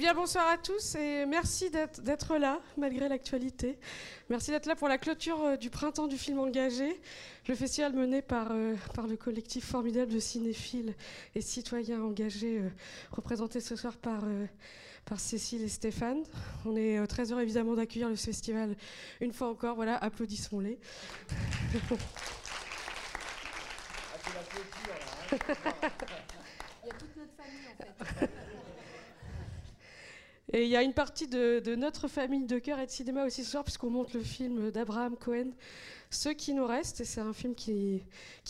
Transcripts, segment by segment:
bien, bonsoir à tous et merci d'être là malgré l'actualité. Merci d'être là pour la clôture euh, du printemps du film engagé, le festival mené par, euh, par le collectif formidable de cinéphiles et citoyens engagés, euh, représenté ce soir par, par Cécile et Stéphane. On est très heureux évidemment d'accueillir le festival une fois encore. Voilà, applaudissons-les. Il y a toute notre famille en fait. Et il y a une partie de, notre famille de cœur et de cinéma aussi ce soir, puisqu'on monte le film d'Abraham Cohen, Ce qui nous reste. Et c'est un film qui,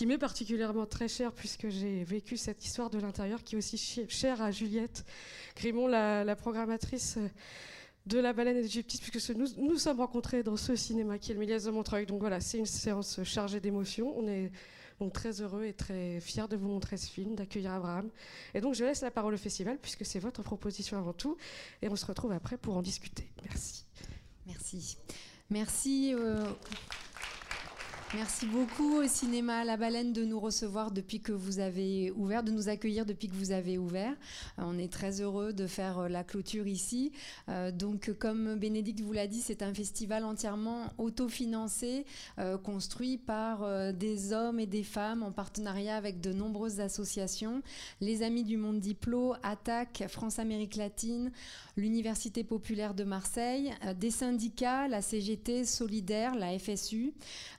m'est particulièrement très cher, puisque j'ai vécu cette histoire de l'intérieur, qui est aussi chère à Juliette Grimont, la, programmatrice de La Baleine et d'Égyptis, puisque nous nous sommes rencontrés dans ce cinéma qui est le Méliès de Montreuil. Donc voilà, c'est une séance chargée d'émotions. On est donc très heureux et très fier de vous montrer ce film, d'accueillir Abraham. Et donc je laisse la parole au festival puisque c'est votre proposition avant tout. Et on se retrouve après pour en discuter. Merci. Merci. Merci. Euh, Merci beaucoup au cinéma La Baleine de nous recevoir depuis que vous avez ouvert, de nous accueillir depuis que vous avez ouvert. Euh, on est très heureux de faire euh, la clôture ici. Euh, donc, comme Bénédicte vous l'a dit, c'est un festival entièrement autofinancé, construit par des hommes et des femmes en partenariat avec de nombreuses associations. Les Amis du Monde Diplo, Attaque, France-Amérique latine, l'Université populaire de Marseille, des syndicats, la CGT, Solidaire, la FSU,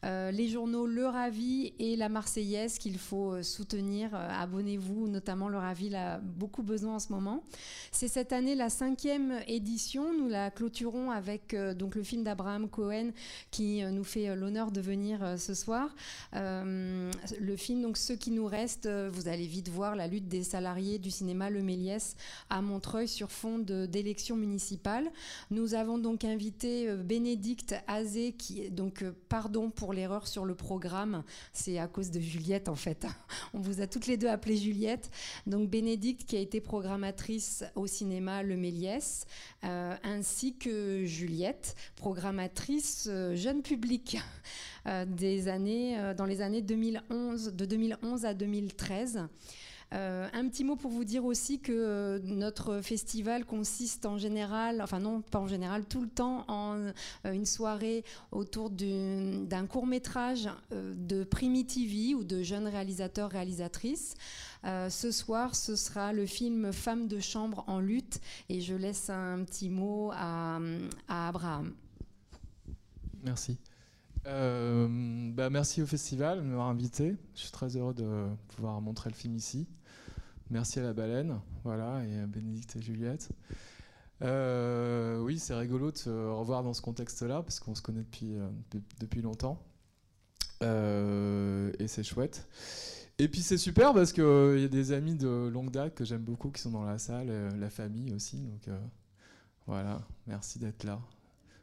les journaux Le Ravi et La Marseillaise qu'il faut euh, soutenir. Euh, abonnez-vous, notamment Le Ravi a beaucoup besoin en ce moment. C'est cette année la cinquième édition. Nous la clôturons avec euh, donc le film d'Abraham Cohen qui nous fait l'honneur de venir ce soir. le film, donc Ce qui nous reste, vous allez vite voir la lutte des salariés du cinéma Le Méliès à Montreuil sur fond d'élections municipales. Nous avons donc invité Bénédicte Azé, qui donc pardon pour l'erreur sur le programme, c'est à cause de Juliette en fait. On vous a toutes les deux appelées Juliette. Donc Bénédicte qui a été programmatrice au cinéma Le Méliès, euh, ainsi que Juliette, programmatrice euh, jeune public euh, des années, dans les années 2011, de 2011 à 2013. Euh, un petit mot pour vous dire aussi que euh, notre festival consiste en général, enfin non pas en général, tout le temps en euh, une soirée autour d'un court métrage de Primitivi ou de jeunes réalisateurs réalisatrices. ce soir, ce sera le film Femmes de chambre en lutte et je laisse un petit mot à, à Abraham. Merci. bah merci au festival de m'avoir invité. Je suis très heureux de pouvoir montrer le film ici. Merci à la baleine, voilà, et à Bénédicte et Juliette. Euh, oui, c'est rigolo de se revoir dans ce contexte-là, parce qu'on se connaît depuis, euh, depuis longtemps. Euh, et c'est chouette. Et puis c'est super parce qu'il y a des amis de longue date que j'aime beaucoup qui sont dans la salle, la famille aussi. Donc voilà, merci d'être là.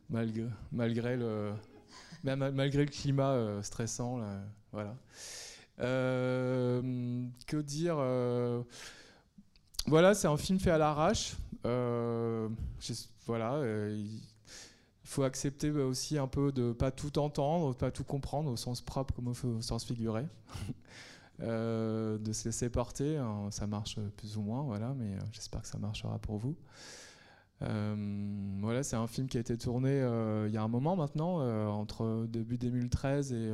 Malgré, le, malgré le climat stressant, là, voilà. Euh, que dire euh, Voilà, c'est un film fait à l'arrache. Euh, voilà, il faut accepter aussi un peu de pas tout entendre, pas tout comprendre au sens propre comme au sens figuré. de se laisser porter, hein, ça marche plus ou moins, voilà, mais j'espère que ça marchera pour vous. voilà, c'est un film qui a été tourné il y a un moment maintenant, entre début 2013 et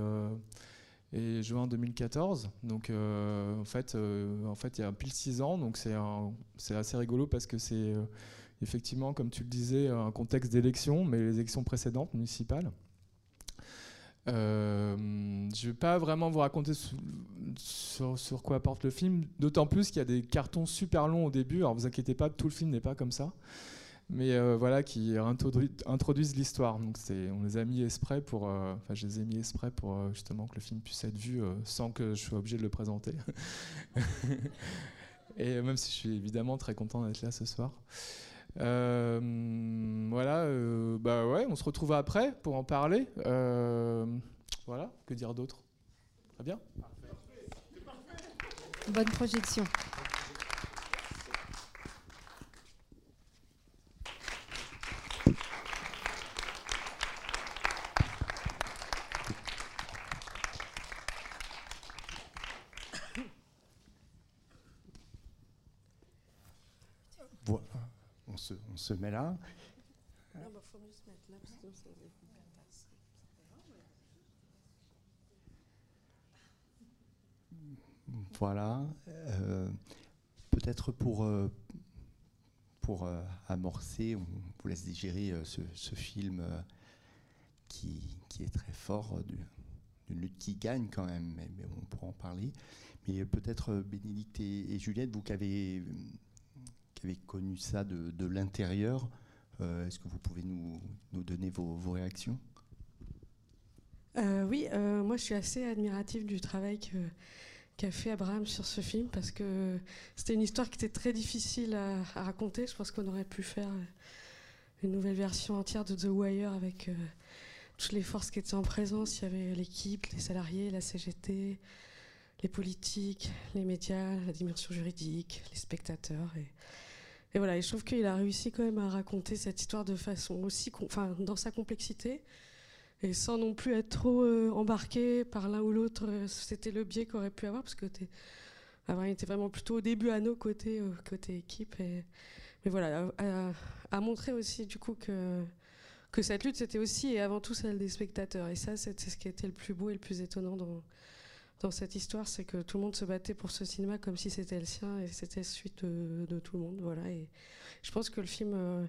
et juin 2014. Donc euh, en fait, euh, en fait, il y a pile 6 ans. Donc c'est assez rigolo parce que c'est euh, effectivement, comme tu le disais, un contexte d'élection, mais les élections précédentes municipales. je ne vais pas vraiment vous raconter sur, quoi apporte le film, d'autant plus qu'il y a des cartons super longs au début. Alors vous inquiétez pas, tout le film n'est pas comme ça mais euh, voilà, qui introduisent l'histoire. Donc on les a mis exprès pour, euh, enfin je les ai mis exprès pour euh, justement que le film puisse être vu sans que je sois obligé de le présenter. Et même si je suis évidemment très content d'être là ce soir. voilà, bah ouais, on se retrouve après pour en parler. voilà, que dire d'autre? Très bien. Bonne projection. Se, met là. Voilà. Euh, peut-être pour, euh, euh, amorcer, on vous laisse digérer ce, film qui, est très fort, d'une lutte qui gagne quand même, mais, on pourra en parler. Mais peut-être Bénédicte et, Juliette, vous qui avez, avez connu ça de, l'intérieur, est-ce que vous pouvez nous, donner vos, réactions? Oui, moi je suis assez admirative du travail qu'a fait Abraham sur ce film parce que c'était une histoire qui était très difficile à, raconter. Je pense qu'on aurait pu faire euh, une nouvelle version entière de The Wire avec euh, toutes les forces qui étaient en présence. Il y avait l'équipe, les salariés, la CGT, les politiques, les médias, la dimension juridique, les spectateurs. Et, et voilà, je trouve qu'il a réussi quand même à raconter cette histoire de façon aussi, enfin, dans sa complexité et sans non plus être trop euh, embarqué par l'un ou l'autre. Euh, c'était le biais qu'aurait pu avoir, parce que il était vraiment plutôt au début à nos côtés, euh, côté équipe. Mais voilà, à, montrer aussi du coup que, cette lutte, c'était aussi et avant tout celle des spectateurs. Et ça, c'est ce qui était le plus beau et le plus étonnant dans cette histoire, c'est que tout le monde se battait pour ce cinéma comme si c'était le sien et c'était celui de, de, tout le monde. Voilà. Et je pense que le film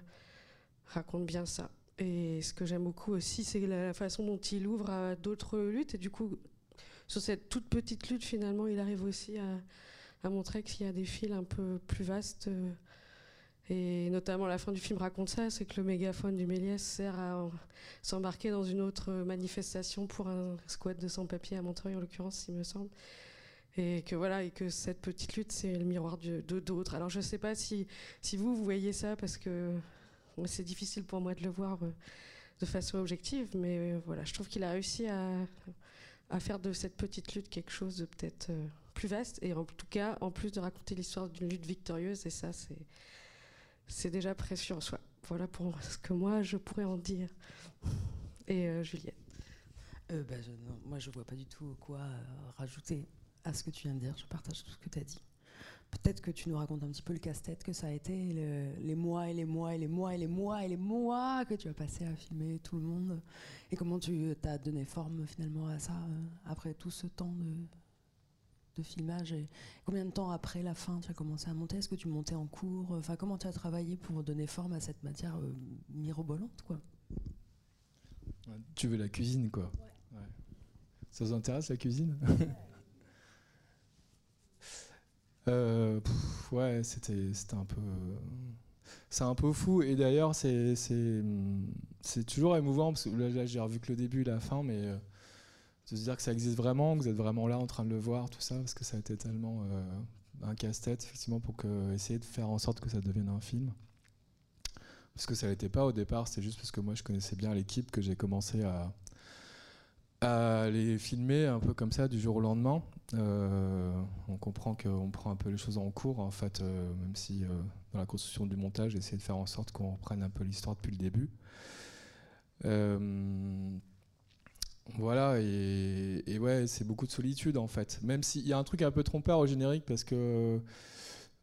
raconte bien ça. Et ce que j'aime beaucoup aussi, c'est la façon dont il ouvre à d'autres luttes. Et du coup, sur cette toute petite lutte, finalement, il arrive aussi à, montrer qu'il y a des fils un peu plus vastes. Et notamment, la fin du film raconte ça c'est que le mégaphone du Méliès sert à s'embarquer dans une autre manifestation pour un squat de sans-papier à Montreuil, en l'occurrence, il me semble. Et que voilà, et que cette petite lutte, c'est le miroir de d'autres. Alors, je ne sais pas si, si vous, vous voyez ça, parce que c'est difficile pour moi de le voir euh, de façon objective, mais euh, voilà, je trouve qu'il a réussi à, faire de cette petite lutte quelque chose de peut-être euh, plus vaste, et en tout cas, en plus de raconter l'histoire d'une lutte victorieuse, et ça, c'est, c'est déjà précieux en soi. Voilà pour ce que moi, je pourrais en dire. Et Juliette bah, Moi, je vois pas du tout quoi rajouter à ce que tu viens de dire. Je partage tout ce que tu as dit. Peut-être que tu nous racontes un petit peu le casse-tête que ça a été, les mois et les mois et les mois et les mois et les mois que tu as passé à filmer tout le monde, et comment tu as donné forme finalement à ça euh, après tout ce temps de, filmage. Et combien de temps après la fin tu as commencé à monter? Est-ce que tu montais en cours? Enfin, comment tu as travaillé pour donner forme à cette matière euh, mirobolante, quoi? Tu veux la cuisine, quoi? Ça vous intéresse la cuisine? Euh, ouais, c'était un peu. C'est un peu fou. Et d'ailleurs, c'est toujours émouvant, parce que là, j'ai revu que le début et la fin, mais euh, de se dire que ça existe vraiment, que vous êtes vraiment là en train de le voir, tout ça, parce que ça a été tellement euh, un casse-tête, effectivement, pour essayer de faire en sorte que ça devienne un film. Parce que ça n'était pas au départ, c'est juste parce que moi je connaissais bien l'équipe que j'ai commencé à, les filmer un peu comme ça du jour au lendemain. Euh, on comprend qu'on prend un peu les choses en cours, en fait, euh, même si dans la construction du montage, j'essaie de faire en sorte qu'on reprenne un peu l'histoire depuis le début. Voilà, et, et ouais, c'est beaucoup de solitude en fait. Même s'il y a un truc un peu trompeur au générique parce que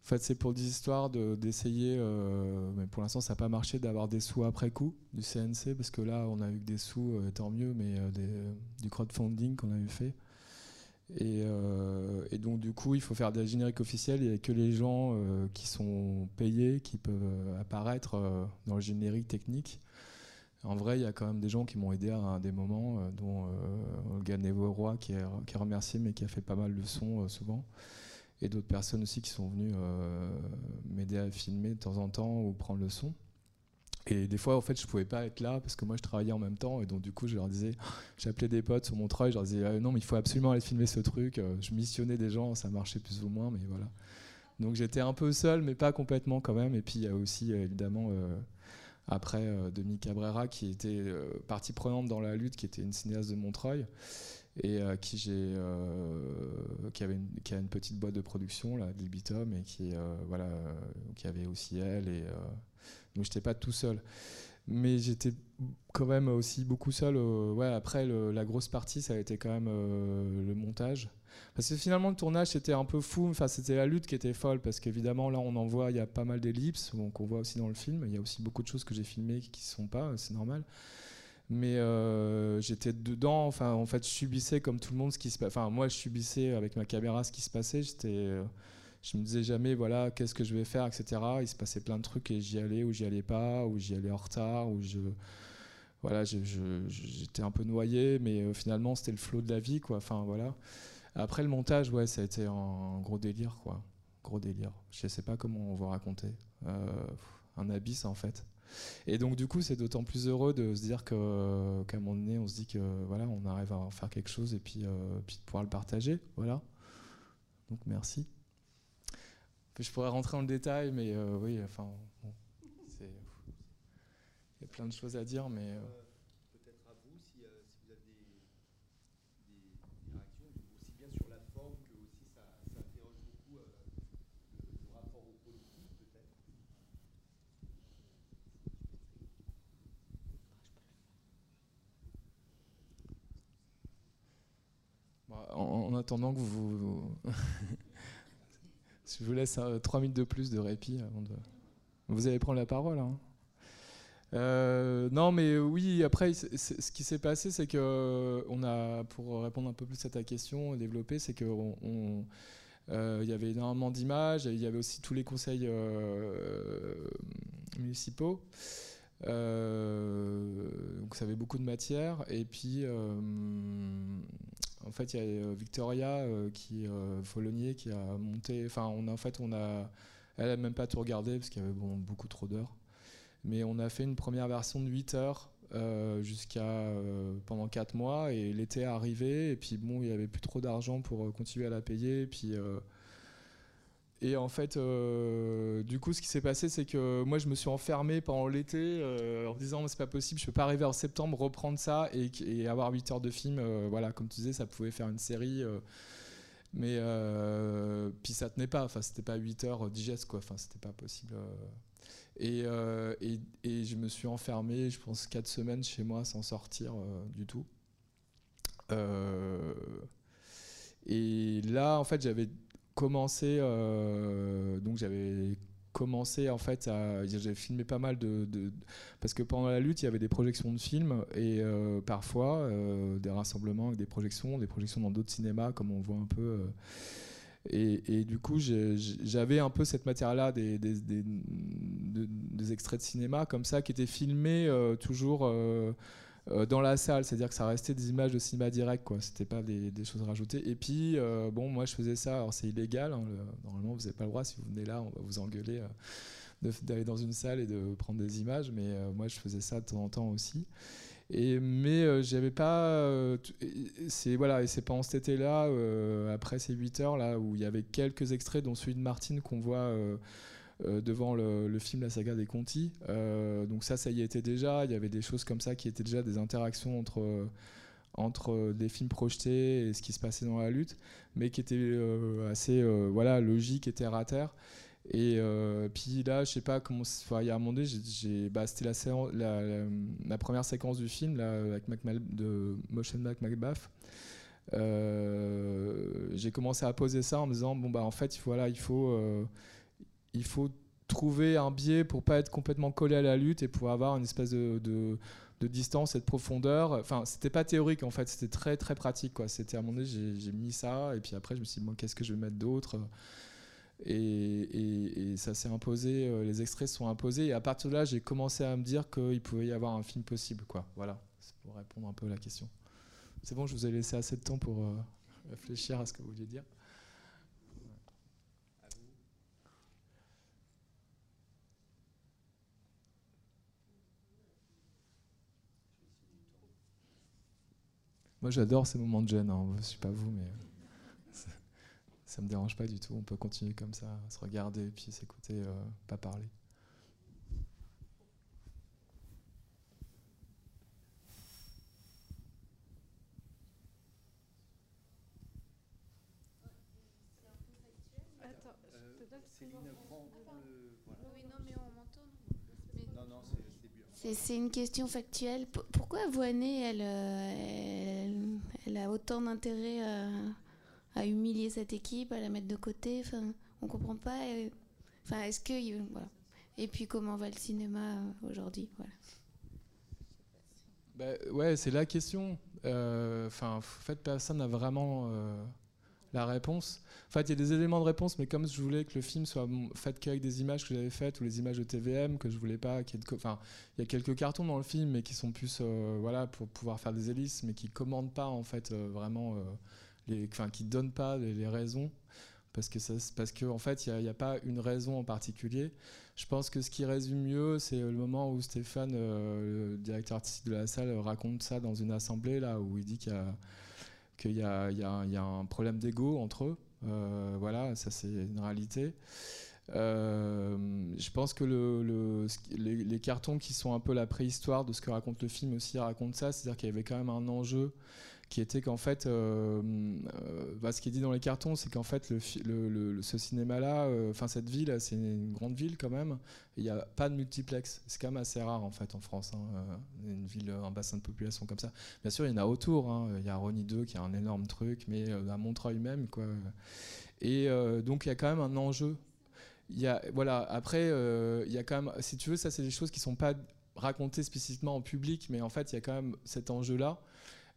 en fait, c'est pour des histoires d'essayer, euh, mais pour l'instant, ça n'a pas marché, d'avoir des sous après coup du CNC, parce que là, on a eu des sous, euh, tant mieux, mais euh, du crowdfunding qu'on avait fait. Et, donc, du coup, il faut faire des génériques officiels. A que les gens qui sont payés qui peuvent apparaître dans le générique technique. En vrai, il y a quand même des gens qui m'ont aidé à, des moments, dont Ganevo Roy, qui est, qui est remercié, mais qui a fait pas mal de sons souvent et d'autres personnes aussi qui sont venues euh, m'aider à filmer de temps en temps ou prendre le son. Et des fois, en fait, je pouvais pas être là parce que moi, je travaillais en même temps. Et donc, du coup, je leur disais, j'appelais des potes sur mon travail, je leur disais, non, mais il faut absolument aller filmer ce truc. Euh, je missionnais des gens, ça marchait plus ou moins, mais voilà. Donc, j'étais un peu seul, mais pas complètement quand même. Et puis, il y a aussi, euh, après, Demi Cabrera, qui était partie prenante dans la lutte, qui était une cinéaste de Montreuil et euh, euh, qui avait une, a une petite boîte de production là Libitum et qui euh, voilà qui avait aussi elle et donc j'étais pas tout seul mais j'étais quand même aussi beaucoup seul. ouais, après, la grosse partie, ça a été quand même le montage. Parce que finalement, le tournage, c'était un peu fou. Enfin, c'était la lutte qui était folle. Parce qu'évidemment, là, on en voit, il y a pas mal d'ellipses. qu'on voit aussi dans le film. Il y a aussi beaucoup de choses que j'ai filmées qui ne sont pas. C'est normal. Mais euh, j'étais dedans. Enfin, en fait, je subissais comme tout le monde ce qui se passait. Enfin, moi, je subissais avec ma caméra ce qui se passait. J'étais. Euh, je me disais jamais, voilà, qu'est-ce que je vais faire, etc. Il se passait plein de trucs et j'y allais ou j'y allais pas, ou j'y allais en retard, ou je, voilà, j'étais un peu noyé, mais euh, finalement c'était le flot de la vie, quoi. Enfin voilà. Après le montage, ouais, ça a été un gros délire, quoi. Gros délire. Je sais pas comment on va raconter. Euh, un abysse, en fait. Et donc, du coup, c'est d'autant plus heureux de se dire qu'à un moment donné, on se dit que voilà, on arrive à en faire quelque chose et puis, euh, puis de pouvoir le partager. Voilà. Donc, merci. Je pourrais rentrer dans le détail, mais euh, oui, enfin, il y a plein de choses à dire, mais. En, attendant que vous. je vous laisse 3 euh, minutes de plus de répit avant de. Vous allez prendre la parole. Hein. Euh, non, mais oui, après, ce qui s'est passé, c'est que on a, pour répondre un peu plus à ta question, développer, c'est qu'il euh, y avait énormément d'images, il y avait aussi tous les conseils municipaux. donc ça avait beaucoup de matière. Et puis, en fait, il y a euh, Victoria euh, qui euh, qui a monté. Enfin, a, en fait, on a, elle n'a même pas tout regardé parce qu'il y avait beaucoup trop d'heures. Mais on a fait une première version de 8 heures jusqu'à pendant 4 mois et l'été est arrivé et puis bon, il n'y avait plus trop d'argent pour continuer à la payer. Et puis et en fait, euh, du coup, ce qui s'est passé, c'est que moi, je me suis enfermé pendant l'été euh, en me disant, c'est pas possible, je peux pas arriver en septembre, reprendre ça et, avoir 8 heures de film. Euh, voilà, comme tu disais, ça pouvait faire une série. mais puis ça tenait pas, enfin, c'était pas 8 heures digeste, quoi. Enfin, c'était pas possible. Et, et, et, je me suis enfermé, je pense, 4 semaines chez moi sans sortir du tout. et là, en fait, j'avais commencé, euh, donc j'avais commencé en fait à j'avais filmé pas mal de, parce que pendant la lutte il y avait des projections de films et euh, parfois euh, des rassemblements avec des projections des projections dans d'autres cinémas comme on voit un peu et, du coup j'avais un peu cette matière là des, des, des, extraits de cinéma comme ça qui étaient filmés toujours euh, dans la salle, c'est-à-dire que ça restait des images de cinéma direct, quoi. C'était pas des, choses rajoutées. Et puis, euh, bon, moi je faisais ça. Alors c'est illégal. Hein, normalement, vous n'avez pas le droit. Si vous venez là, on va vous engueuler euh, d'aller dans une salle et de prendre des images. Mais moi, je faisais ça de temps en temps aussi. Et, mais j'avais pas. c'est voilà, et c'est pendant cet été-là, après ces 8 heures là, où il y avait quelques extraits, dont celui de Martine qu'on voit devant le, film La saga des Conti. Euh, donc ça, ça y était déjà. Il y avait des choses comme ça qui étaient déjà des interactions entre entre des films projetés et ce qui se passait dans la lutte, mais qui étaient euh, assez voilà logiques et terre à terre. Et puis là, je sais pas comment. Il y a un moment bah, c'était la, la, première séquence du film avec de Motion Mac Macbeth. j'ai commencé à poser ça en me disant bon bah en fait voilà il faut il faut trouver un biais pour pas être complètement collé à la lutte et pour avoir une espèce de, distance et de profondeur. Enfin, c'était pas théorique en fait, c'était très très pratique. C'était à un moment j'ai mis ça et puis après je me suis dit qu'est-ce que je vais mettre d'autre? Et, ça s'est imposé, euh, les extraits sont imposés et à partir de là j'ai commencé à me dire qu'il pouvait y avoir un film possible quoi. Voilà, c'est pour répondre un peu à la question. C'est bon, je vous ai laissé assez de temps pour euh, réfléchir à ce que vous vouliez dire. Moi, j'adore ces moments de gêne. Hein. Je ne sais pas vous, mais ça, ne me dérange pas du tout. On peut continuer comme ça, se regarder et puis s'écouter, euh, pas parler. Oui, non, mais on m'entend. Non, non, c'est une question factuelle. pourquoi Voinet, elle, elle, elle, a autant d'intérêt à, humilier cette équipe, à la mettre de côté? Enfin, On comprend pas. Enfin, est-ce que. Voilà. Et puis, comment va le cinéma aujourd'hui? Voilà. Bah, ouais, c'est la question. Enfin, en fait, personne n'a vraiment la réponse. En fait, il y a des éléments de réponse, mais comme je voulais que le film soit fait qu'avec des images que j'avais faites ou les images de TVM que je voulais pas, enfin, il y a quelques cartons dans le film, mais qui sont plus, euh, voilà, pour pouvoir faire des hélices, mais qui commandent pas en fait euh, vraiment, euh, les, enfin, qui donnent pas les, raisons, parce que ça, parce que en fait, il n'y a, pas une raison en particulier. Je pense que ce qui résume mieux, c'est le moment où Stéphane, le directeur artistique de la salle, raconte ça dans une assemblée là où il dit qu'il y a qu'il y, a un problème d'ego entre eux. Euh, voilà, ça c'est une réalité. Euh, je pense que le, les, cartons qui sont un peu la préhistoire de ce que raconte le film aussi racontent ça, c'est-à-dire qu'il y avait quand même un enjeu qui était qu'en fait, euh, euh, bah, ce qui est dit dans les cartons, c'est qu'en fait, ce cinéma-là, euh, enfin cette ville, c'est une grande ville quand même, il n'y a pas de multiplex. C'est quand même assez rare en fait en France, hein, une ville, un bassin de population comme ça. Bien sûr, il y en a autour. Hein. Il y a Rony 2 qui a un énorme truc, mais à Montreuil même, quoi. Et donc il y a quand même un enjeu. Y a, voilà. Après, il y a quand même, si tu veux, ça c'est des choses qui sont pas racontées spécifiquement en public, mais en fait, il y a quand même cet enjeu-là.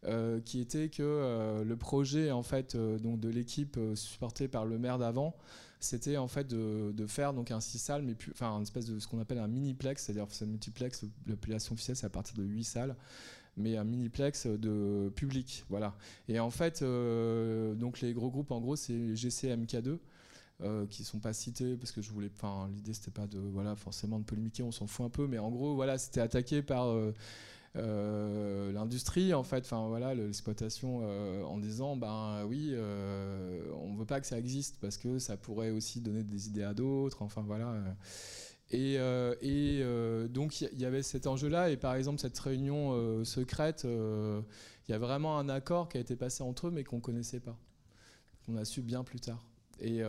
Euh, qui était que euh, le projet en fait euh, donc de l'équipe supportée par le maire d'avant c'était en fait de, faire donc un six salles mais enfin une espèce de ce qu'on appelle un miniplex c'est-à-dire c'est multiplex l'appellation officielle c'est à partir de 8 salles mais un miniplex de public voilà. Et en fait donc les gros groupes en gros c'est GCMK2 euh, qui sont pas cités parce que je voulais enfin l'idée c'était pas de voilà forcément de polémiquer on s'en fout un peu mais en gros voilà c'était attaqué par l'industrie en fait, enfin voilà, l'exploitation euh, en disant ben oui, euh, on veut pas que ça existe parce que ça pourrait aussi donner des idées à d'autres, enfin voilà. Et, donc il y, avait cet enjeu-là et par exemple cette réunion secrète, il y a vraiment un accord qui a été passé entre eux mais qu'on connaissait pas, qu'on a su bien plus tard. Et,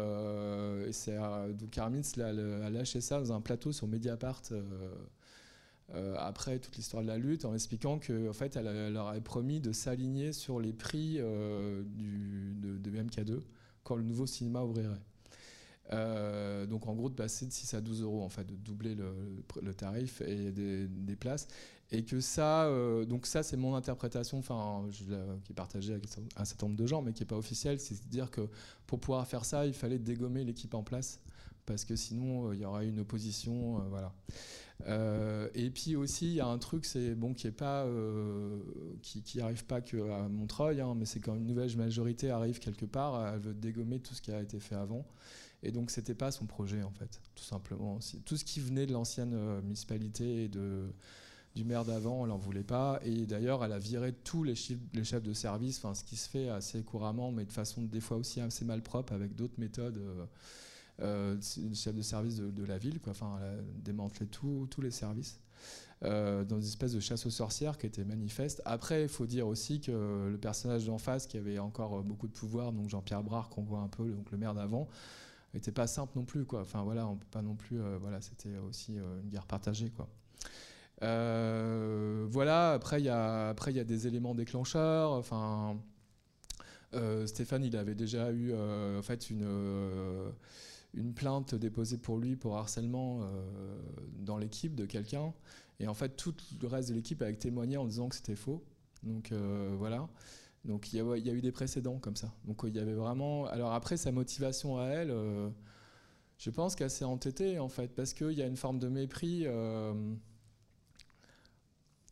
c'est donc Armin a lâché ça dans un plateau sur Mediapart euh, après toute l'histoire de la lutte en expliquant qu'en en fait, elle, leur avait promis de s'aligner sur les prix euh, du, de, de, BMK2 quand le nouveau cinéma ouvrirait. Euh, donc en gros de passer de 6 à 12 euros en de doubler le, tarif et des, des, places et que ça donc ça c'est mon interprétation enfin qui est partagée avec un certain nombre de gens mais qui n'est pas officielle c'est à dire que pour pouvoir faire ça il fallait dégommer l'équipe en place parce que sinon il y aurait une opposition voilà euh, et puis aussi, il y a un truc, c'est bon, qui est pas, euh, qui, pas Montreuil, hein, mais c'est quand une nouvelle majorité arrive quelque part, elle veut dégommer tout ce qui a été fait avant. Et donc, c'était pas son projet, en fait, tout simplement. Tout ce qui venait de l'ancienne euh, municipalité et de, du maire d'avant, elle n'en voulait pas. Et d'ailleurs, elle a viré tous les, chefs de service, ce qui se fait assez couramment, mais de façon des fois aussi assez malpropre, avec d'autres méthodes euh, chef de service de, la ville, quoi. Enfin, elle a démantelé tous les services. Euh, dans une espèce de chasse aux sorcières qui était manifeste. Après, il faut dire aussi que le personnage d'en face, qui avait encore beaucoup de pouvoir, donc Jean-Pierre Brard, qu'on voit un peu, donc le maire d'avant, n'était pas simple non plus. Quoi. Enfin voilà, pas non plus. Euh, voilà, c'était aussi euh, une guerre partagée. Quoi. voilà. Après, il y a y a des éléments déclencheurs. Enfin, Stéphane, il avait déjà eu en fait une une plainte déposée pour lui pour harcèlement euh, dans l'équipe de quelqu'un. Et en fait, tout le reste de l'équipe a témoigné en disant que c'était faux. Donc euh, voilà. Donc il y, a eu des précédents comme ça. Donc il y avait vraiment. Alors après, sa motivation à elle, euh, je pense qu'elle s'est entêtée en fait, parce qu'il y a une forme de mépris.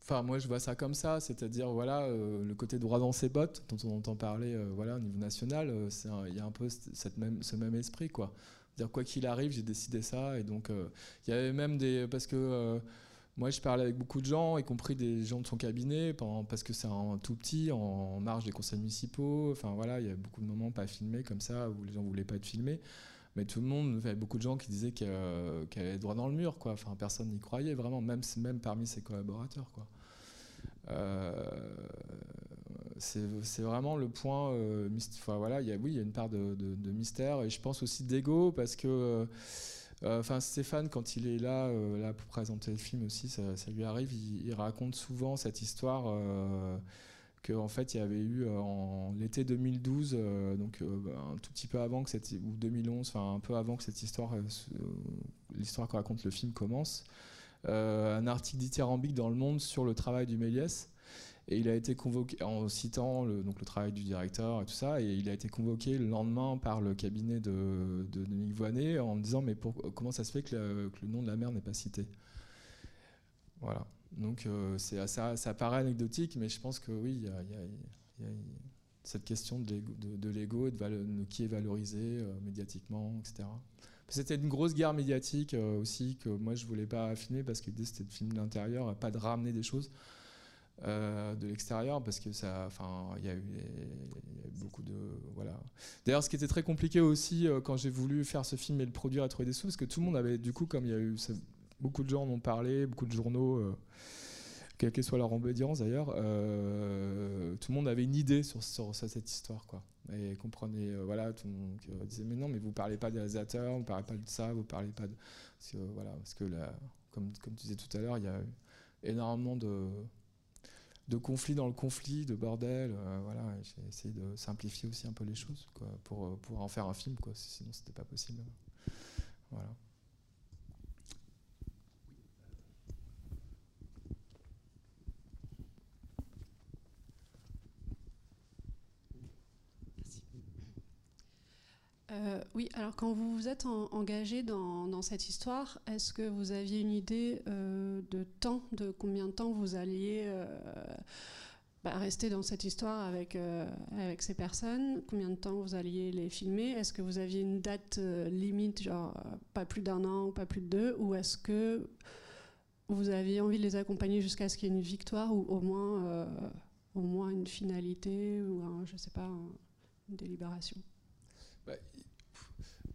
Enfin, moi, je vois ça comme ça, c'est-à-dire, voilà, le côté droit dans ses bottes, dont on entend parler, voilà, au niveau national, il y a un peu cette même, ce même esprit, quoi dire quoi qu'il arrive, j'ai décidé ça. Et donc, euh, il y avait même des. Parce que euh, moi, je parlais avec beaucoup de gens, y compris des gens de son cabinet, parce que c'est un tout petit, en marge des conseils municipaux. Enfin, voilà, il y a beaucoup de moments pas filmés comme ça, où les gens voulaient pas être filmés. Mais tout le monde, il y avait beaucoup de gens qui disaient qu'elle avait droit dans le mur, quoi. Enfin, personne n'y croyait vraiment, même, même parmi ses collaborateurs, quoi. Euh, c'est vraiment le point. Euh, enfin, voilà, oui, il y a une part de, mystère et je pense aussi d'ego parce que. Enfin, Stéphane, quand il est là, là pour présenter le film aussi, ça, lui arrive. Il, raconte souvent cette histoire qu'en en fait, il y avait eu en l'été 2012, donc un tout petit peu avant que cette, ou 2011, enfin un peu avant que cette histoire, l'histoire que raconte le film commence, un article dithyrambique dans Le Monde sur le travail du Méliès et il a été convoqué, en citant le, donc le travail du directeur et tout ça, et il a été convoqué le lendemain par le cabinet de, de Dominique Voinet en disant Mais comment ça se fait que le, nom de la mère n'est pas cité? Voilà. Donc euh, ça, ça paraît anecdotique, mais je pense que oui, il y, a, cette question de l'ego et de, qui est valorisé euh, médiatiquement, etc. C'était une grosse guerre médiatique euh, aussi que moi je voulais pas filmer parce que l'idée c'était de filmer de l'intérieur, pas de ramener des choses. Euh, de l'extérieur parce que ça enfin il y, a eu beaucoup de voilà d'ailleurs ce qui était très compliqué aussi euh, quand j'ai voulu faire ce film et le produire à trouver des sous parce que tout le monde avait du coup comme il y a eu beaucoup de gens en ont parlé beaucoup de journaux quelle que soit leur obédience d'ailleurs tout le monde avait une idée sur, cette histoire quoi et comprenait voilà tout le monde disait mais non mais vous parlez pas des réalisateurs vous parlez pas de ça vous parlez pas de parce que, voilà parce que comme comme tu disais tout à l'heure il y a énormément de de conflit dans le conflit, de bordel. Euh, voilà, j'ai essayé de simplifier aussi un peu les choses quoi, pour, euh, pour en faire un film, quoi, sinon c'était pas possible. Voilà. Euh, oui, alors quand vous vous êtes engagé dans, cette histoire, est-ce que vous aviez une idée euh, de temps, de combien de temps vous alliez euh, bah, rester dans cette histoire avec, avec ces personnes? Combien de temps vous alliez les filmer? Est-ce que vous aviez une date limite, genre pas plus d'un an ou pas plus de deux? Ou est-ce que vous aviez envie de les accompagner jusqu'à ce qu'il y ait une victoire ou au moins, au moins une finalité ou je sais pas, une délibération? Bah,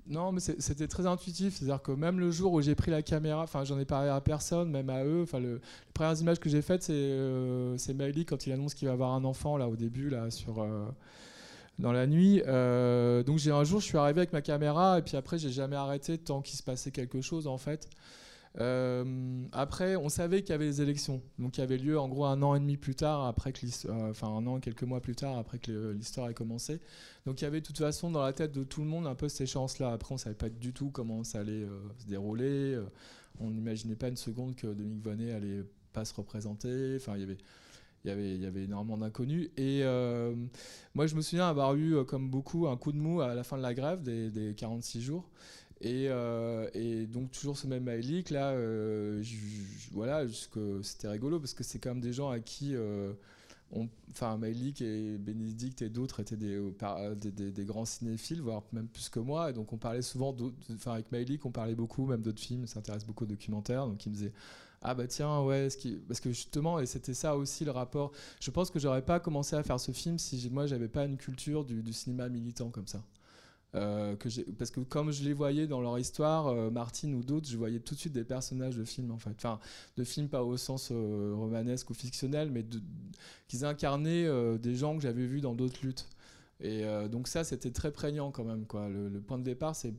non, mais c'était très intuitif. C'est-à-dire que même le jour où j'ai pris la caméra, enfin, j'en ai parlé à personne, même à eux. Enfin, le, les premières images que j'ai faites, c'est euh, quand il annonce qu'il va avoir un enfant là au début là sur euh, dans la nuit. Euh, donc j'ai un jour, je suis arrivé avec ma caméra et puis après, j'ai jamais arrêté tant qu'il se passait quelque chose en fait. Euh, après, on savait qu'il y avait les élections, donc qui avait lieu en gros un an et demi plus tard, après que euh, enfin un an quelques mois plus tard, après que l'histoire ait commencé. Donc il y avait de toute façon dans la tête de tout le monde un peu ces chances-là. Après, on savait pas du tout comment ça allait euh, se dérouler. on n'imaginait pas une seconde que Dominique Vonnet allait pas se représenter. Enfin, il y avait il y avait, il y avait énormément d'inconnus. Et moi, je me souviens avoir eu, comme beaucoup, un coup de mou à la fin de la grève des, des 46 jours. Euh, et, donc toujours ce même Maïlik là, euh, voilà, c'était rigolo parce que c'est quand même des gens à qui, euh, enfin Maïlik et Bénédicte et d'autres étaient des, des, grands cinéphiles, voire même plus que moi. Et donc on parlait souvent, enfin avec Maïlik, on parlait beaucoup même d'autres films, s'intéresse beaucoup aux documentaires. Donc il me disait ah bah tiens ouais, parce que justement et c'était ça aussi le rapport. Je pense que j'aurais pas commencé à faire ce film si moi j'avais pas une culture du cinéma militant comme ça. Euh, parce que comme je les voyais dans leur histoire, euh, Martine ou d'autres, je voyais tout de suite des personnages de films en fait. Enfin, de films pas au sens euh, romanesque ou fictionnel, mais qu'ils incarnaient des gens que j'avais vus dans d'autres luttes. Et donc ça, c'était très prégnant quand même. Le, point de départ, c'est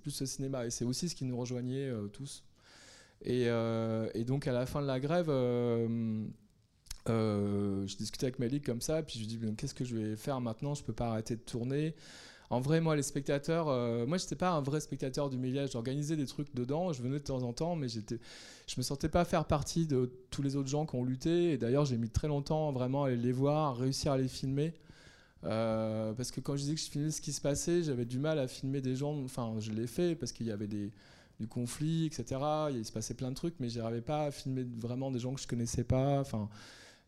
plus le cinéma. Et c'est aussi ce qui nous rejoignait tous. Et, et, donc à la fin de la grève, je discutais avec Malik comme ça, puis je lui dis qu'est-ce que je vais faire maintenant? Je peux pas arrêter de tourner. En vrai, moi, les spectateurs, euh, moi, j'étais pas un vrai spectateur du milieu. J'organisais des trucs dedans, je venais de temps en temps, mais j'étais, je me sentais pas faire partie de tous les autres gens qui ont lutté. Et d'ailleurs, j'ai mis très longtemps vraiment à aller les voir, à réussir à les filmer. Euh, parce que quand je disais que je filmais ce qui se passait, j'avais du mal à filmer des gens. Enfin, je l'ai fait parce qu'il y avait du conflit, etc. Il se passait plein de trucs, mais j'arrivais pas à filmer vraiment des gens que je connaissais pas. Enfin,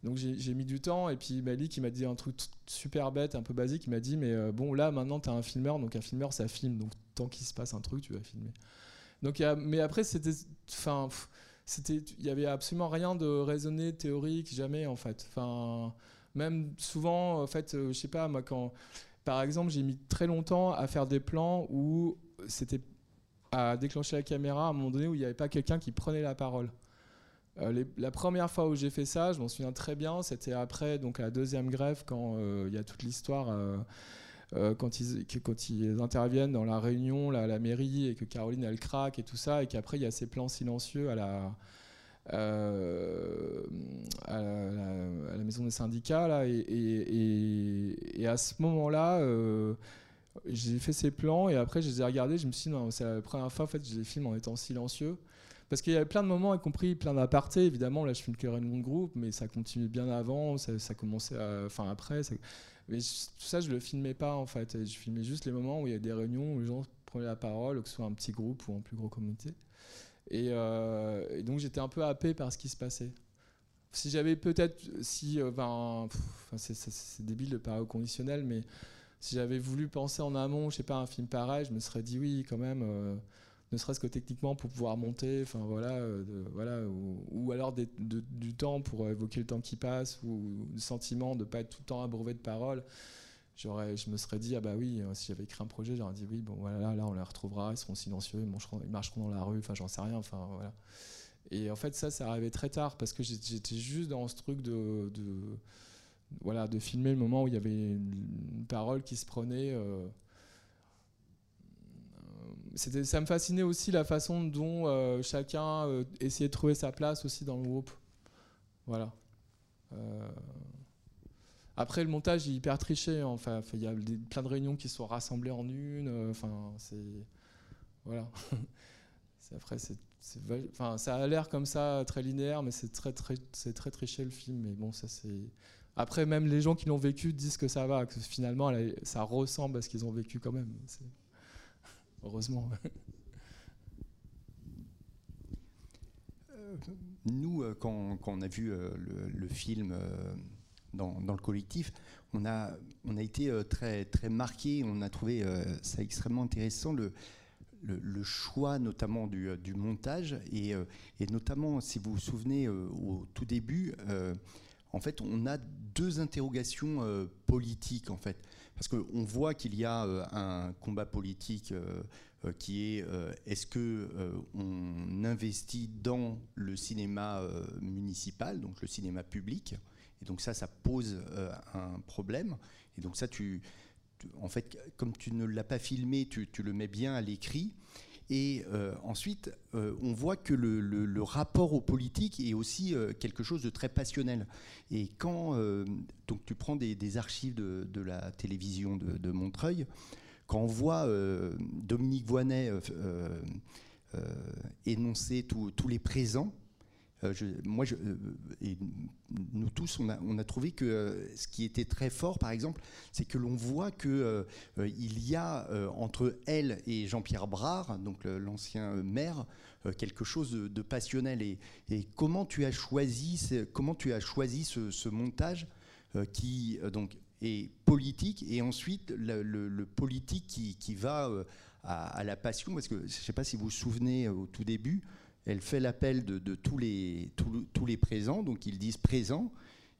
donc j'ai mis du temps et puis Malik il m'a dit un truc super bête, un peu basique, il m'a dit mais euh, bon là maintenant tu as un filmeur, donc un filmeur ça filme, donc tant qu'il se passe un truc tu vas filmer. Donc, mais après c'était... Enfin, c'était, il y avait absolument rien de raisonné, théorique, jamais en fait. Enfin, même souvent, en fait, euh, je sais pas, moi quand, par exemple, j'ai mis très longtemps à faire des plans où c'était à déclencher la caméra à un moment donné où il n'y avait pas quelqu'un qui prenait la parole. Euh, la première fois où j'ai fait ça, je m'en souviens très bien, c'était après donc la deuxième grève quand euh, il y a toute l'histoire quand, ils, quand ils interviennent dans la réunion, là, à la mairie, et que Caroline elle craque et tout ça, et qu'après il y a ces plans silencieux à la, euh, à, la, maison des syndicats. Là, et, à ce moment-là, euh, j'ai fait ces plans et après je les ai regardés. Je me suis dit, non, c'est la première fois en fait, je les filme en étant silencieux. Parce qu'il y avait plein de moments, y compris plein d'apartés. Évidemment, là, je filme que Raymond de groupe, mais ça continuait bien avant. Ça, ça commençait, enfin après. mais tout ça, je le filmais pas en fait. Je filmais juste les moments où il y a des réunions où les gens prenaient la parole, que ce soit un petit groupe ou en plus gros comité. Euh, et, donc j'étais un peu happé par ce qui se passait. Si j'avais peut-être, si, euh, ben, c'est débile de parler au conditionnel, mais si j'avais voulu penser en amont, je sais pas, un film pareil, je me serais dit oui, quand même, euh, ne serait-ce que techniquement pour pouvoir monter, enfin voilà, voilà, ou, alors du temps pour évoquer le temps qui passe, ou le sentiment de ne pas être tout le temps abreuvé de paroles je me serais dit, ah bah oui, euh, si j'avais écrit un projet, j'aurais dit, oui, bon voilà, là, on les retrouvera, ils seront silencieux, ils marcheront, dans la rue, enfin j'en sais rien, enfin voilà. Et en fait, ça, ça arrivait très tard parce que j'étais juste dans ce truc de, voilà, de filmer le moment où il y avait une, parole qui se prenait. Euh, ça me fascinait aussi la façon dont euh, chacun essayait de trouver sa place aussi dans le groupe. Voilà. Après, le montage est hyper triché. Hein. Enfin, il y a plein de réunions qui sont rassemblées en une. Euh, enfin, c'est voilà. après, c'est, enfin, ça a l'air comme ça très linéaire, mais c'est très, très, c'est très triché le film. Mais bon, ça c'est. Après, même les gens qui l'ont vécu disent que ça va, que finalement, ça ressemble à ce qu'ils ont vécu quand même. Heureusement. Euh, nous, euh, quand, on a vu le, film dans, le collectif, on a, été euh, très, très marqué, on a trouvé euh, ça extrêmement intéressant, le, choix notamment du, euh, montage, et, notamment, si vous vous souvenez, au tout début, en fait, on a deux interrogations politiques, en fait. Parce qu'on voit qu'il y a un combat politique qui est est-ce que on investit dans le cinéma municipal, donc le cinéma public? Et donc ça, ça pose euh, un problème. Et donc ça, tu, en fait, comme tu ne l'as pas filmé, tu, le mets bien à l'écrit. Et euh, ensuite, euh, on voit que le, rapport aux politiques est aussi quelque chose de très passionnel. Et quand donc tu prends des, archives de, de, la télévision de, de, Montreuil, quand on voit Dominique Voinet énoncer tous les présents, euh, moi, euh, et nous tous, on a, trouvé que euh, ce qui était très fort, par exemple, c'est que l'on voit que il y a entre elle et Jean-Pierre Brard, donc l'ancien maire, quelque chose de, passionnel. Et, et, comment tu as choisi, comment tu as choisi ce, montage qui donc est politique et ensuite le, politique qui, va à, la passion, parce que je ne sais pas si vous vous souvenez au tout début elle fait l'appel de, tous, les, présents, donc ils disent présents,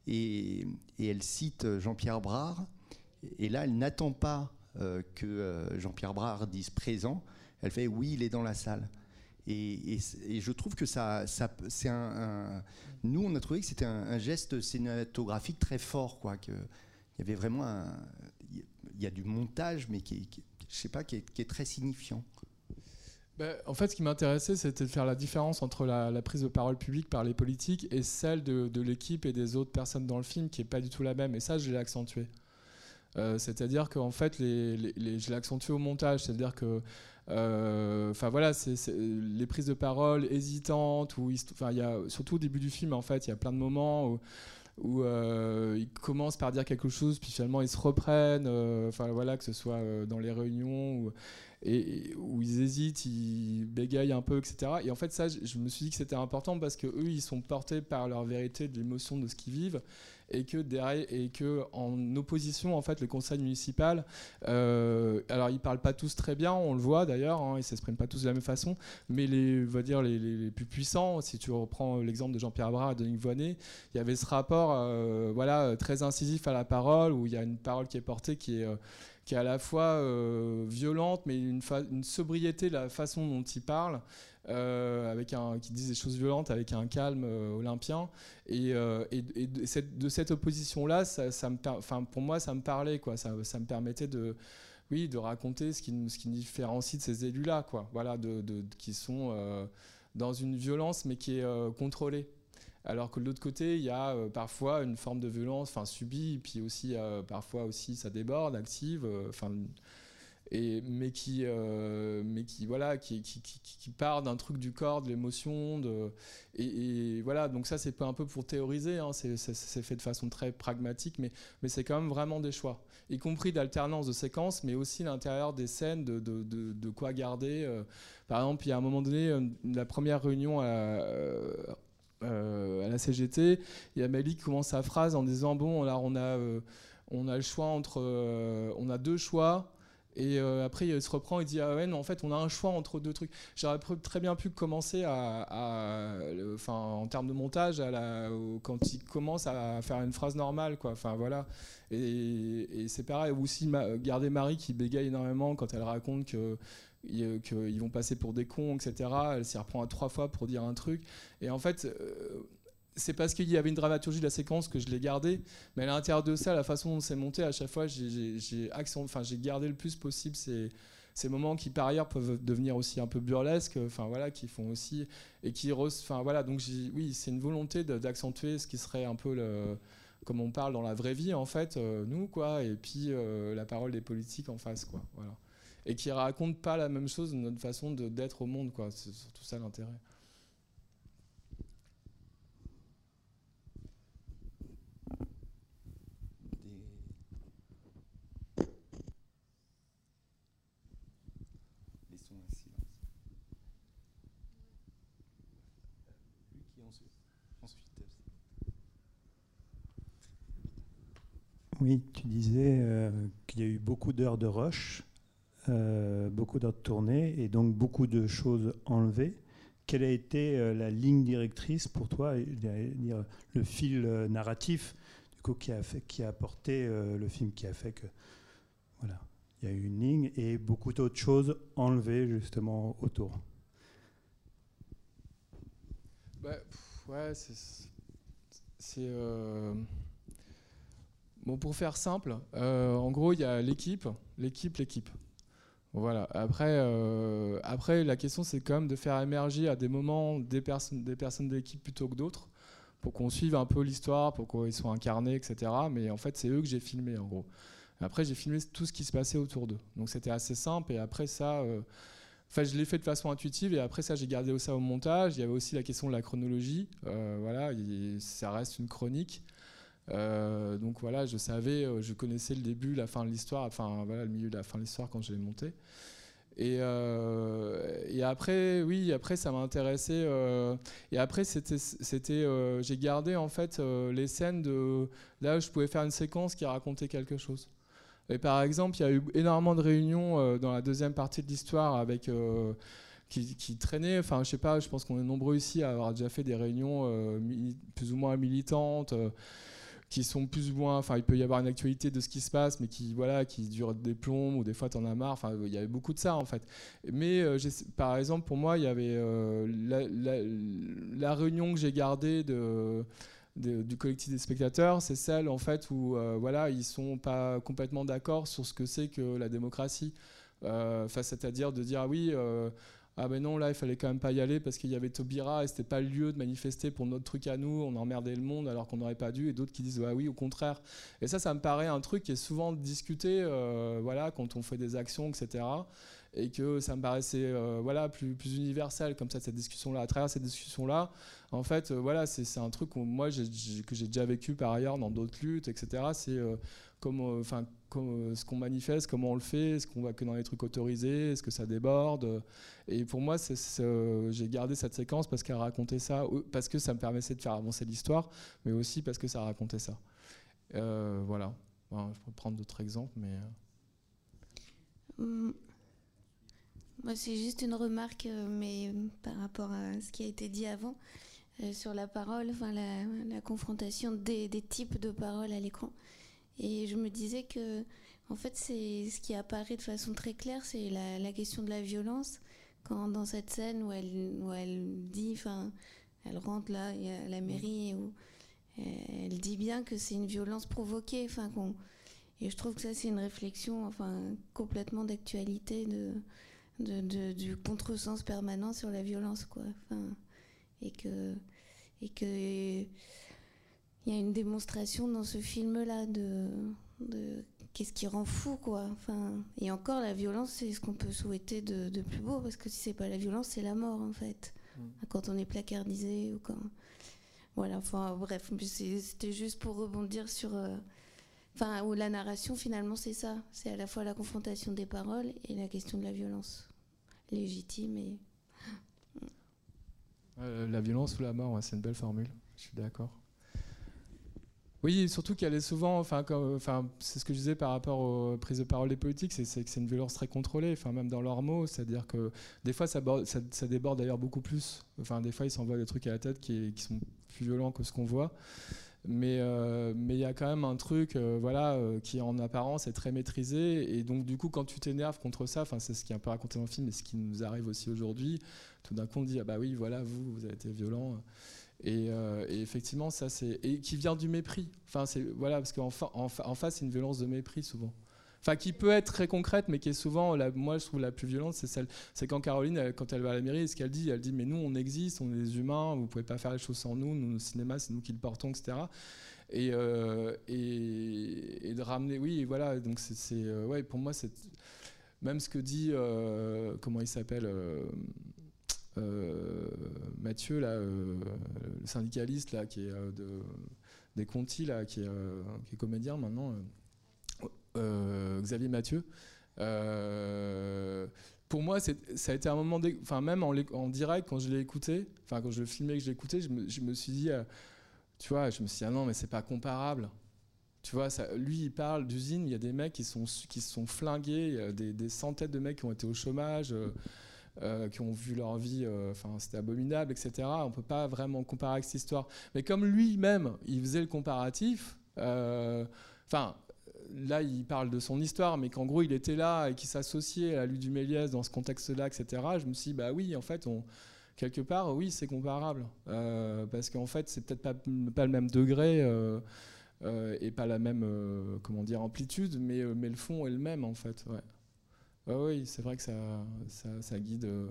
et, elle cite Jean-Pierre Brard, et là elle n'attend pas euh, que euh, Jean-Pierre Brard dise présent, elle fait oui, il est dans la salle. Et, je trouve que ça, c'est un, Nous, on a trouvé que c'était un, geste cinématographique très fort, quoi. Il y avait vraiment il y a du montage, mais qui, je sais pas, qui est très signifiant. Bah, en fait, ce qui m'intéressait, c'était de faire la différence entre la, prise de parole publique par les politiques et celle de, l'équipe et des autres personnes dans le film, qui n'est pas du tout la même. Et ça, je l'ai accentué. Euh, c'est-à-dire qu'en fait, je l'ai accentué au montage. C'est-à-dire que, euh, enfin voilà, c'est les prises de parole hésitantes, ou enfin, il surtout au début du film, en fait, il y a plein de moments où où euh, ils commencent par dire quelque chose, puis finalement ils se reprennent, enfin voilà, que ce soit dans les réunions. Ou, où ils hésitent, ils bégayent un peu, etc. Et en fait, ça, je, me suis dit que c'était important parce que eux, ils sont portés par leur vérité de l'émotion de ce qu'ils vivent et que en opposition en fait le conseil municipal euh, alors ils parlent pas tous très bien on le voit d'ailleurs hein, ils s'expriment pas tous de la même façon mais les va dire les, plus puissants si tu reprends l'exemple de Jean-Pierre Bras et de Nick Voinet il y avait ce rapport euh, voilà très incisif à la parole où il y a une parole qui est portée qui est euh, qui est à la fois violente, mais une, sobriété, la façon dont il parle, euh, avec qui disent des choses violentes avec un calme euh, olympien. Et, euh, et, de, cette, opposition-là, pour moi, ça me parlait. Ça, me permettait de, raconter ce qui, ce différencie de ces élus-là, qui sont dans une violence, mais qui est contrôlée. Alors que de l'autre côté, il y a parfois une forme de violence, enfin subie, puis aussi parfois aussi ça déborde, active, et, mais qui, euh, mais qui, voilà, qui, qui, qui, part d'un truc du corps, de l'émotion, de, et, voilà, donc ça c'est un peu pour théoriser, hein, c'est fait de façon très pragmatique, mais, mais c'est quand même vraiment des choix, y compris d'alternance de séquences, mais aussi l'intérieur des scènes, de, de, quoi garder. Euh. par exemple, il y a un moment donné, euh, la première réunion à, à la CGT, il y a Malik qui commence sa phrase en disant, bon, là on a, on a le choix entre, on a deux choix, et euh, après, il se reprend et dit Ah ouais, non, en fait, on a un choix entre deux trucs. J'aurais très bien pu commencer à. enfin, en termes de montage, à la, quand il commence à faire une phrase normale, quoi. Enfin, voilà. Et, c'est pareil. Aussi, garder Marie qui bégaye énormément quand elle raconte que qu'ils vont passer pour des cons, etc. Elle s'y reprend à trois fois pour dire un truc. Et en fait, euh, c'est parce qu'il y avait une dramaturgie de la séquence que je l'ai gardé. Mais à l'intérieur de ça, la façon dont c'est monté, à chaque fois, j'ai enfin, gardé le plus possible ces, moments qui, par ailleurs, peuvent devenir aussi un peu burlesques, enfin voilà, qui font aussi. Et qui. Enfin voilà, donc oui, c'est une volonté d'accentuer ce qui serait un peu. Comme on parle dans la vraie vie, en fait, euh, nous, quoi, et puis euh, la parole des politiques en face, quoi. Voilà. Et qui raconte pas la même chose notre façon d'être au monde, quoi. C'est surtout ça l'intérêt. Oui, tu disais euh, qu'il y a eu beaucoup d'heures de rush, euh, beaucoup d'heures de tournée et donc beaucoup de choses enlevées. Quelle a été euh, la ligne directrice pour toi, le fil narratif du coup, qui, a fait, apporté le film, qui a fait que voilà, il y a eu une ligne et beaucoup d'autres choses enlevées justement autour? Bah, Ouais, c'est. Bon, pour faire simple, euh, en gros, il y a l'équipe, l'équipe, l'équipe. Voilà. Après, euh, après, la question, c'est quand même de faire émerger à des moments des, personnes des personnes de l'équipe plutôt que d'autres, pour qu'on suive un peu l'histoire, pour qu'ils soient incarnés, etc. Mais en fait, c'est eux que j'ai filmé, en gros. Après, j'ai filmé tout ce qui se passait autour d'eux. Donc, c'était assez simple. Et après, ça. Euh, enfin, je l'ai fait de façon intuitive et après ça, j'ai gardé ça au montage. Il y avait aussi la question de la chronologie. voilà, ça reste une chronique. Euh, donc voilà, je savais, euh, je connaissais le début, la fin de l'histoire, enfin voilà, le milieu de la fin de l'histoire quand je l'ai monté. Et, euh, après, oui, après ça m'a intéressé. et après, c'était, j'ai gardé en fait les scènes de là où je pouvais faire une séquence qui racontait quelque chose. Et par exemple, il y a eu énormément de réunions dans la deuxième partie de l'histoire avec qui, qui, traînaient. Enfin, je sais pas, je pense qu'on est nombreux ici à avoir déjà fait des réunions plus ou moins militantes qui sont plus ou moins. Enfin, il peut y avoir une actualité de ce qui se passe, mais qui, voilà, qui dure des plombs ou des fois, tu en as marre. Enfin, il y avait beaucoup de ça, en fait. Mais, euh, par exemple, pour moi, il y avait euh, la, réunion que j'ai gardée du collectif des spectateurs, c'est celle en fait où euh, voilà ils sont pas complètement d'accord sur ce que c'est que la démocratie, c'est-à-dire de dire ah oui ah ben non, là, il fallait quand même pas y aller parce qu'il y avait Tobira et c'était pas le lieu de manifester pour notre truc à nous, on emmerdait le monde alors qu'on n'aurait pas dû, et d'autres qui disent, ah oui, au contraire. Et ça, ça me paraît un truc qui est souvent discuté, euh, voilà, quand on fait des actions, etc. Et que ça me paraissait euh, voilà, plus, plus universel, comme ça, cette discussion-là. À travers cette discussion-là, en fait, euh, voilà, c'est un truc que moi, que j'ai déjà vécu par ailleurs dans d'autres luttes, etc. C'est comme, enfin, euh, ce qu'on manifeste, comment on le fait, est-ce qu'on va que dans les trucs autorisés, est-ce que ça déborde. Et pour moi, j'ai gardé cette séquence parce qu'elle racontait ça, parce que ça me permettait de faire avancer l'histoire, mais aussi parce que ça racontait ça. Euh, voilà. je peux prendre d'autres exemples, mais. Euh. Hum. Moi, c'est juste une remarque, mais par rapport à ce qui a été dit avant, sur la parole, enfin la, confrontation des, des, types de paroles à l'écran. Et je me disais que, en fait, c'est ce qui apparaît de façon très claire, c'est la, question de la violence quand dans cette scène où elle, où elle dit, enfin, elle rentre là il y a la mairie où elle dit bien que c'est une violence provoquée, enfin qu'on et je trouve que ça c'est une réflexion, enfin complètement d'actualité de, de, de- du contresens permanent sur la violence, quoi. Enfin, et que et que il y a une démonstration dans ce film-là de, de qu'est-ce qui rend fou, quoi. Enfin, et encore, la violence, c'est ce qu'on peut souhaiter de, de plus beau, parce que si c'est pas la violence, c'est la mort, en fait. Quand on est placardisé ou quand. Voilà, enfin, bref, c'était juste pour rebondir sur. euh, Enfin, où la narration, finalement, c'est ça. C'est à la fois la confrontation des paroles et la question de la violence légitime et. Euh, la violence ou la mort, ouais, c'est une belle formule. Je suis d'accord. Oui, surtout qu'elle est souvent, enfin, c'est ce que je disais par rapport aux prises de parole des politiques, c'est que c'est une violence très contrôlée, enfin, même dans leurs mots, c'est-à-dire que des fois, ça, borde- ça- ça déborde d'ailleurs beaucoup plus. Enfin, des fois, ils s'envoient des trucs à la tête qui, sont plus violents que ce qu'on voit. Mais euh, il y a quand même un truc, euh, voilà, euh, qui en apparence est très maîtrisé. Et donc, du coup, quand tu t'énerves contre ça, enfin, c'est ce qui est un peu raconté dans le film, et ce qui nous arrive aussi aujourd'hui. Tout d'un coup, on dit ah bah oui, voilà, vous, vous avez été violent. Et, euh, et effectivement, ça c'est et qui vient du mépris. Enfin, c'est voilà parce qu'en fa- en, fa- en face, c'est une violence de mépris souvent. Enfin, qui peut être très concrète, mais qui est souvent, moi je trouve la plus violente, c'est celle, c'est quand Caroline, quand elle va à la mairie, ce qu'elle dit, elle dit mais nous on existe, on est des humains, vous pouvez pas faire les choses sans nous, nous le cinéma c'est nous qui le portons, etc. Et, euh, et, de ramener, oui, voilà, donc c'est, euh, ouais, pour moi c'est même ce que dit, comment il s'appelle. Euh, Mathieu, euh, le syndicaliste qui est euh, de, des Conti, qui, est, comédien maintenant, Xavier Mathieu. Pour moi, ça a été un moment, enfin même en, direct quand je l'ai écouté, quand je le filmais et que je écouté, je je me suis dit, tu vois, je me suis dit ah non mais c'est pas comparable. Tu vois, lui, il parle d'usine, il y a des mecs qui, sont, qui se sont flingués, il y des, des centaines de mecs qui ont été au chômage, euh, qui ont vu leur vie, euh, enfin, c'était abominable, etc. On peut pas vraiment comparer avec cette histoire. Mais comme lui-même, il faisait le comparatif, euh, enfin, là, il parle de son histoire, mais qu'en gros, il était là et qu'il s'associait à lui du Méliès dans ce contexte-là, etc. Je me suis dit, bah oui, en fait, on, quelque part, oui, c'est comparable. Parce qu'en fait, c'est peut-être pas, le même degré. et pas la même comment dire amplitude mais, le fond est le même en fait. Oui c'est vrai que ça, ça, ça guide euh,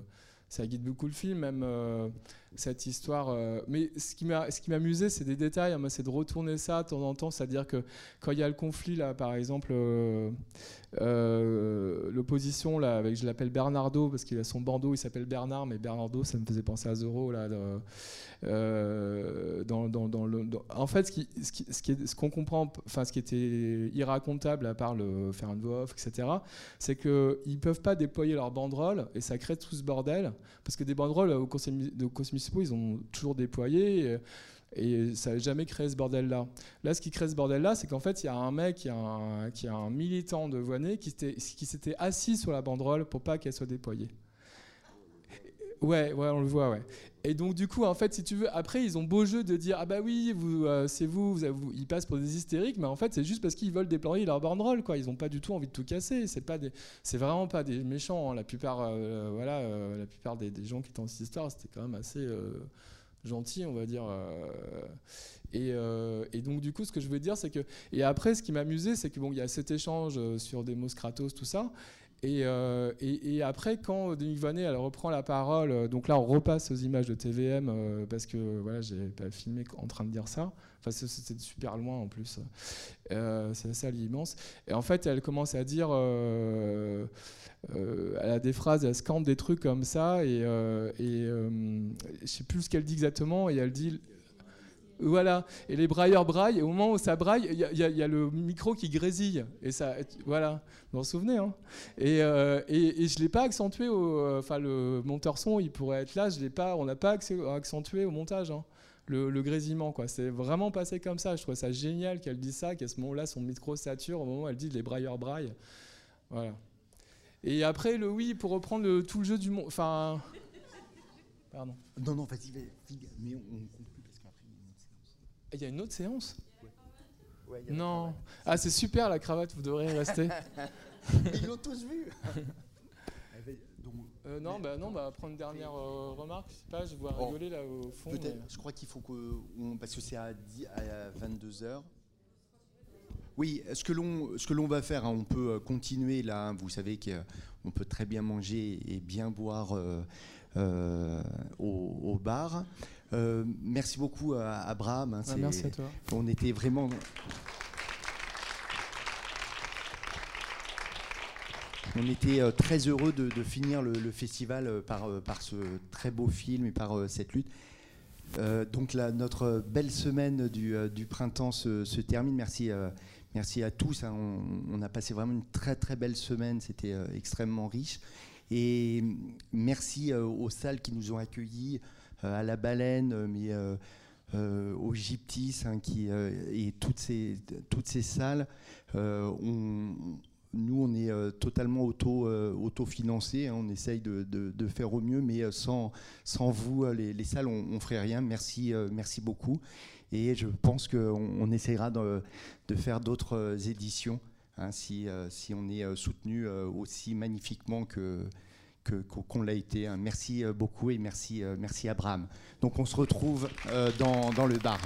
ça guide beaucoup le film même euh, cette histoire euh, mais ce qui m'a ce qui m'amusait c'est des détails hein, c'est de retourner ça de temps en temps c'est à dire que quand il y a le conflit là par exemple euh, euh, l'opposition là avec je l'appelle Bernardo parce qu'il a son bandeau il s'appelle Bernard mais Bernardo ça me faisait penser à Zorro là dans, le, en fait, ce qui, ce qui- ce qui est- ce qu'on comprend, enfin, ce qui était irracontable à part le faire une voix off, etc., c'est qu'ils peuvent pas déployer leurs banderoles et ça crée tout ce bordel parce que des banderoles au conseil de ils ont toujours déployé. Et, et ça n'a jamais créé ce bordel-là. Là, ce qui crée ce bordel-là, c'est qu'en fait, il y a un mec, qui est un, militant de Voinet, qui s'était assis sur la banderole pour pas qu'elle soit déployée. Ouais, ouais, on le voit, ouais. Et donc du coup, en fait, si tu veux, après ils ont beau jeu de dire ah bah oui, vous, euh, c'est vous, ils passent pour des hystériques, mais en fait c'est juste parce qu'ils veulent déployer leur banderole, quoi. Ils ont pas du tout envie de tout casser. C'est pas des, c'est vraiment pas des méchants. hein. La plupart, euh, voilà, euh, la plupart des, des gens qui étaient dans cette histoire, c'était quand même assez gentil, on va dire. et, donc du coup, ce que je veux dire, c'est que et après, ce qui m'amusait, c'est que bon, il y a cet échange sur Demos Kratos, tout ça. Et, euh, et- après, quand Dominique Vanet elle reprend la parole, euh, donc là on repasse aux images de TVM euh, parce que voilà, j'ai pas filmé en train de dire ça. Enfin, c'était super loin en plus. C'est assez immense. Et en fait, elle commence à dire, elle a des phrases, elle scande des trucs comme ça, et, et je sais plus ce qu'elle dit exactement, et elle dit. Voilà, et les brailleurs braillent, et au moment où ça braille, il y, a- le micro qui grésille. Et ça, voilà, vous vous en souvenez, hein? Et, euh, et, et je ne l'ai pas accentué, au, euh, enfin le monteur son, il pourrait être là, je l'ai pas, on n'a pas accentué au montage, hein, le, le grésillement. quoi. C'est vraiment passé comme ça, je trouve ça génial qu'elle dise ça, qu'à ce moment-là, son micro sature, au moment où elle dit les brailleurs braillent. Voilà. Et après, le oui, pour reprendre tout le jeu du monde, enfin... Pardon. Non, non, vas-y, mais on, on conclut parce qu'après, il y a une autre séance. Ouais, y a Non. Ah, c'est super la cravate, vous devriez rester. Ils l'ont tous vu. Donc, Euh, non, bah, non, bah, prendre une dernière euh, remarque. Je sais pas, je vois Oh, rigoler là au fond. Peut-être, mais- je crois qu'il faut que. on- parce que c'est à, 10 à 22h. Oui, ce que l'on ce que l'on va faire, hein, on peut euh, continuer là. hein, vous savez qu'on peut très bien manger et bien boire euh, euh, au, au bar. Euh, merci beaucoup à Abraham. hein, merci à toi. On était vraiment. On était euh, très heureux de, de finir le, le festival par, par ce très beau film et par cette lutte. Euh, donc notre belle semaine du, du printemps se, se termine. Merci, euh, merci à tous. hein. On, on a passé vraiment une très très belle semaine. C'était euh, extrêmement riche. Et merci euh, aux salles qui nous ont accueillis, euh, à la Baleine, euh, mais au Gyptis, hein, et toutes ces, toutes ces salles. Nous, on est totalement auto, euh, hein. on essaye de, de- faire au mieux, mais sans, sans vous, les, les salles, on ne ferait rien. Merci, merci beaucoup. Et je pense qu'on on essaiera de, de faire d'autres éditions hein, si, euh, si on est euh, soutenu euh, aussi magnifiquement que qu'on l'a été. hein. Merci beaucoup et merci, merci Abraham. Donc on se retrouve dans, dans le bar.